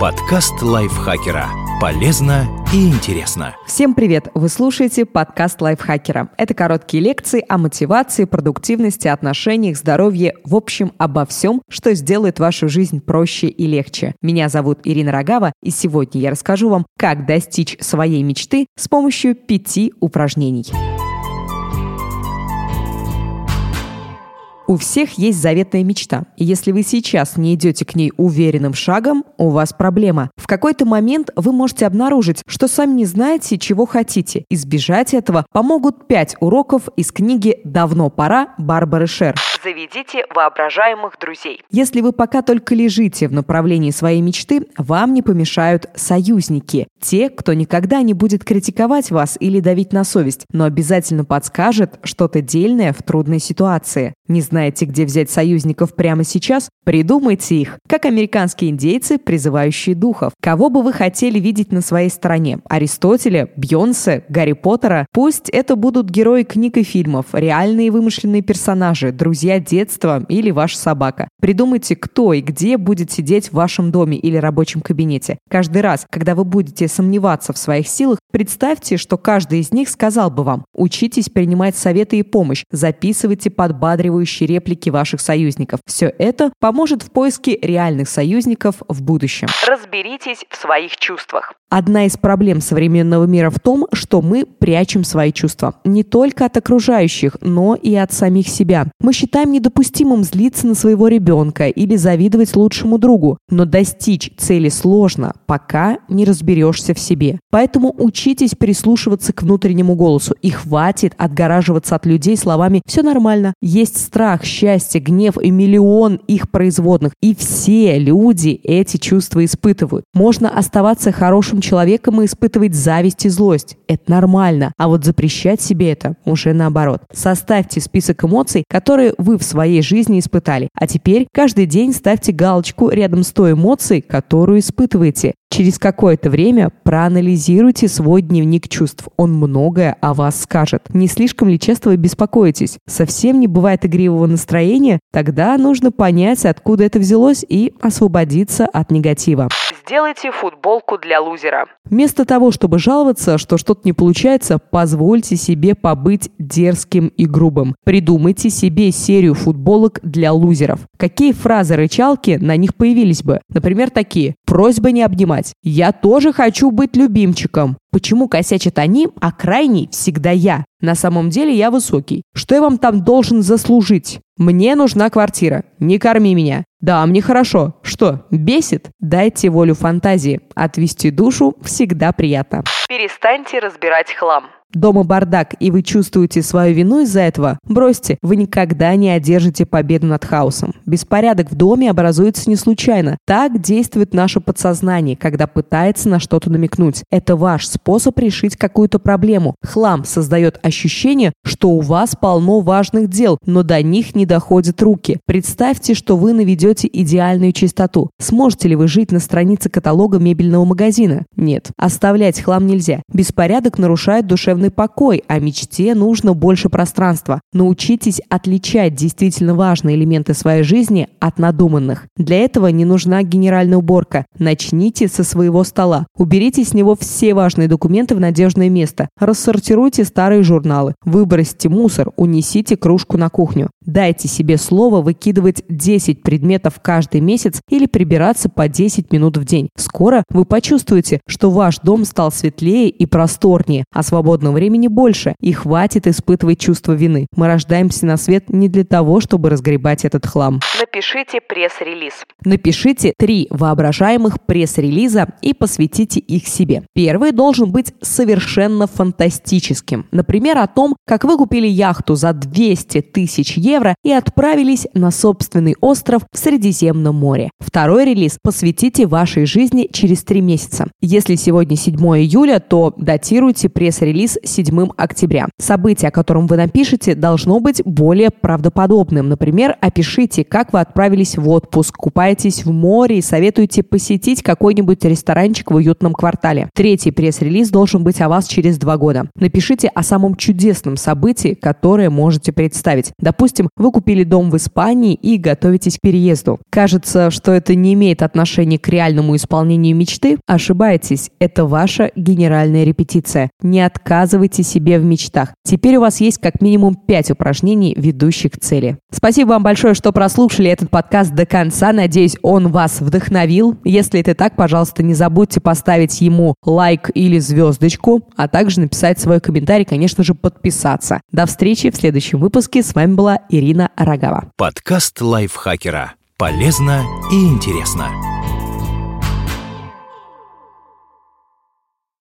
Подкаст лайфхакера. Полезно и интересно. Всем привет! Вы слушаете подкаст лайфхакера. Это короткие лекции о мотивации, продуктивности, отношениях, здоровье, в общем, обо всем, что сделает вашу жизнь проще и легче. Меня зовут Ирина Рогава, и сегодня я расскажу вам, как достичь своей мечты с помощью пяти упражнений. У всех есть заветная мечта. И если вы сейчас не идете к ней уверенным шагом, у вас проблема. В какой-то момент вы можете обнаружить, что сами не знаете, чего хотите. Избежать этого помогут пять уроков из книги «Давно пора» Барбары Шер. Заведите воображаемых друзей. Если вы пока только лежите в направлении своей мечты, вам не помешают союзники. Те, кто никогда не будет критиковать вас или давить на совесть, но обязательно подскажет что-то дельное в трудной ситуации. Не знаете, где взять союзников прямо сейчас? Придумайте их, как американские индейцы, призывающие духов. Кого бы вы хотели видеть на своей стороне? Аристотеля, Бьонсе, Гарри Поттера? Пусть это будут герои книг и фильмов, реальные вымышленные персонажи, друзья детства или ваша собака. Придумайте, кто и где будет сидеть в вашем доме или рабочем кабинете. Каждый раз, когда вы будете сомневаться в своих силах, представьте, что каждый из них сказал бы вам «Учитесь принимать советы и помощь, записывайте подбадривающие реплики ваших союзников. Все это поможет в поиске реальных союзников в будущем. Разберитесь в своих чувствах. Одна из проблем современного мира в том, что мы прячем свои чувства. Не только от окружающих, но и от самих себя. Мы считаем недопустимым злиться на своего ребенка или завидовать лучшему другу. Но достичь цели сложно, пока не разберешься в себе. Поэтому учитесь прислушиваться к внутреннему голосу. И хватит отгораживаться от людей словами «все нормально». Есть страх, счастье, гнев и миллион их производных. И все люди эти чувства испытывают. Можно оставаться хорошим человеком и испытывать зависть и злость. Это нормально. А вот запрещать себе это уже наоборот. Составьте список эмоций, которые вы в своей жизни испытали. А теперь каждый день ставьте галочку рядом с той эмоцией, которую испытываете. Через какое-то время проанализируйте свой дневник чувств. Он многое о вас скажет. Не слишком ли часто вы беспокоитесь? Совсем не бывает игривого настроения? Тогда нужно понять, откуда это взялось и освободиться от негатива. Сделайте футболку для лузера. Вместо того, чтобы жаловаться, что что-то не получается, позвольте себе побыть дерзким и грубым. Придумайте себе серию футболок для лузеров. Какие фразы-рычалки на них появились бы? Например, такие. Просьба не обнимать. Я тоже хочу быть любимчиком. Почему косячат они, а крайний всегда я? На самом деле я высокий. Что я вам там должен заслужить? Мне нужна квартира. Не корми меня. Да, мне хорошо. Что, бесит? Дайте волю фантазии. Отвести душу всегда приятно. Перестаньте разбирать хлам дома бардак, и вы чувствуете свою вину из-за этого, бросьте, вы никогда не одержите победу над хаосом. Беспорядок в доме образуется не случайно. Так действует наше подсознание, когда пытается на что-то намекнуть. Это ваш способ решить какую-то проблему. Хлам создает ощущение, что у вас полно важных дел, но до них не доходят руки. Представьте, что вы наведете идеальную чистоту. Сможете ли вы жить на странице каталога мебельного магазина? Нет. Оставлять хлам нельзя. Беспорядок нарушает душевный душевный покой, а мечте нужно больше пространства. Научитесь отличать действительно важные элементы своей жизни от надуманных. Для этого не нужна генеральная уборка. Начните со своего стола. Уберите с него все важные документы в надежное место. Рассортируйте старые журналы. Выбросьте мусор, унесите кружку на кухню. Дайте себе слово выкидывать 10 предметов каждый месяц или прибираться по 10 минут в день. Скоро вы почувствуете, что ваш дом стал светлее и просторнее, а свободного свободного времени больше, и хватит испытывать чувство вины. Мы рождаемся на свет не для того, чтобы разгребать этот хлам. Напишите пресс-релиз. Напишите три воображаемых пресс-релиза и посвятите их себе. Первый должен быть совершенно фантастическим. Например, о том, как вы купили яхту за 200 тысяч евро и отправились на собственный остров в Средиземном море. Второй релиз посвятите вашей жизни через три месяца. Если Если сегодня 7 июля, то датируйте пресс-релиз 7 октября. Событие, о котором вы напишете, должно быть более правдоподобным. Например, опишите, как вы отправились в отпуск, купаетесь в море и советуете посетить какой-нибудь ресторанчик в уютном квартале. Третий пресс-релиз должен быть о вас через два года. Напишите о самом чудесном событии, которое можете представить. Допустим, вы купили дом в Испании и готовитесь к переезду. Кажется, что это не имеет отношения к реальному исполнению мечты? Ошибаетесь, это ваша генеральная репетиция. Не отказывайте себе в мечтах. Теперь у вас есть как минимум 5 упражнений, ведущих к цели. Спасибо вам большое, что прослушали этот подкаст до конца. Надеюсь, он вас вдохновил. Если это так, пожалуйста, не забудьте поставить ему лайк или звездочку, а также написать свой комментарий, конечно же, подписаться. До встречи в следующем выпуске. С вами была Ирина Рогава. Подкаст лайфхакера. Полезно и интересно.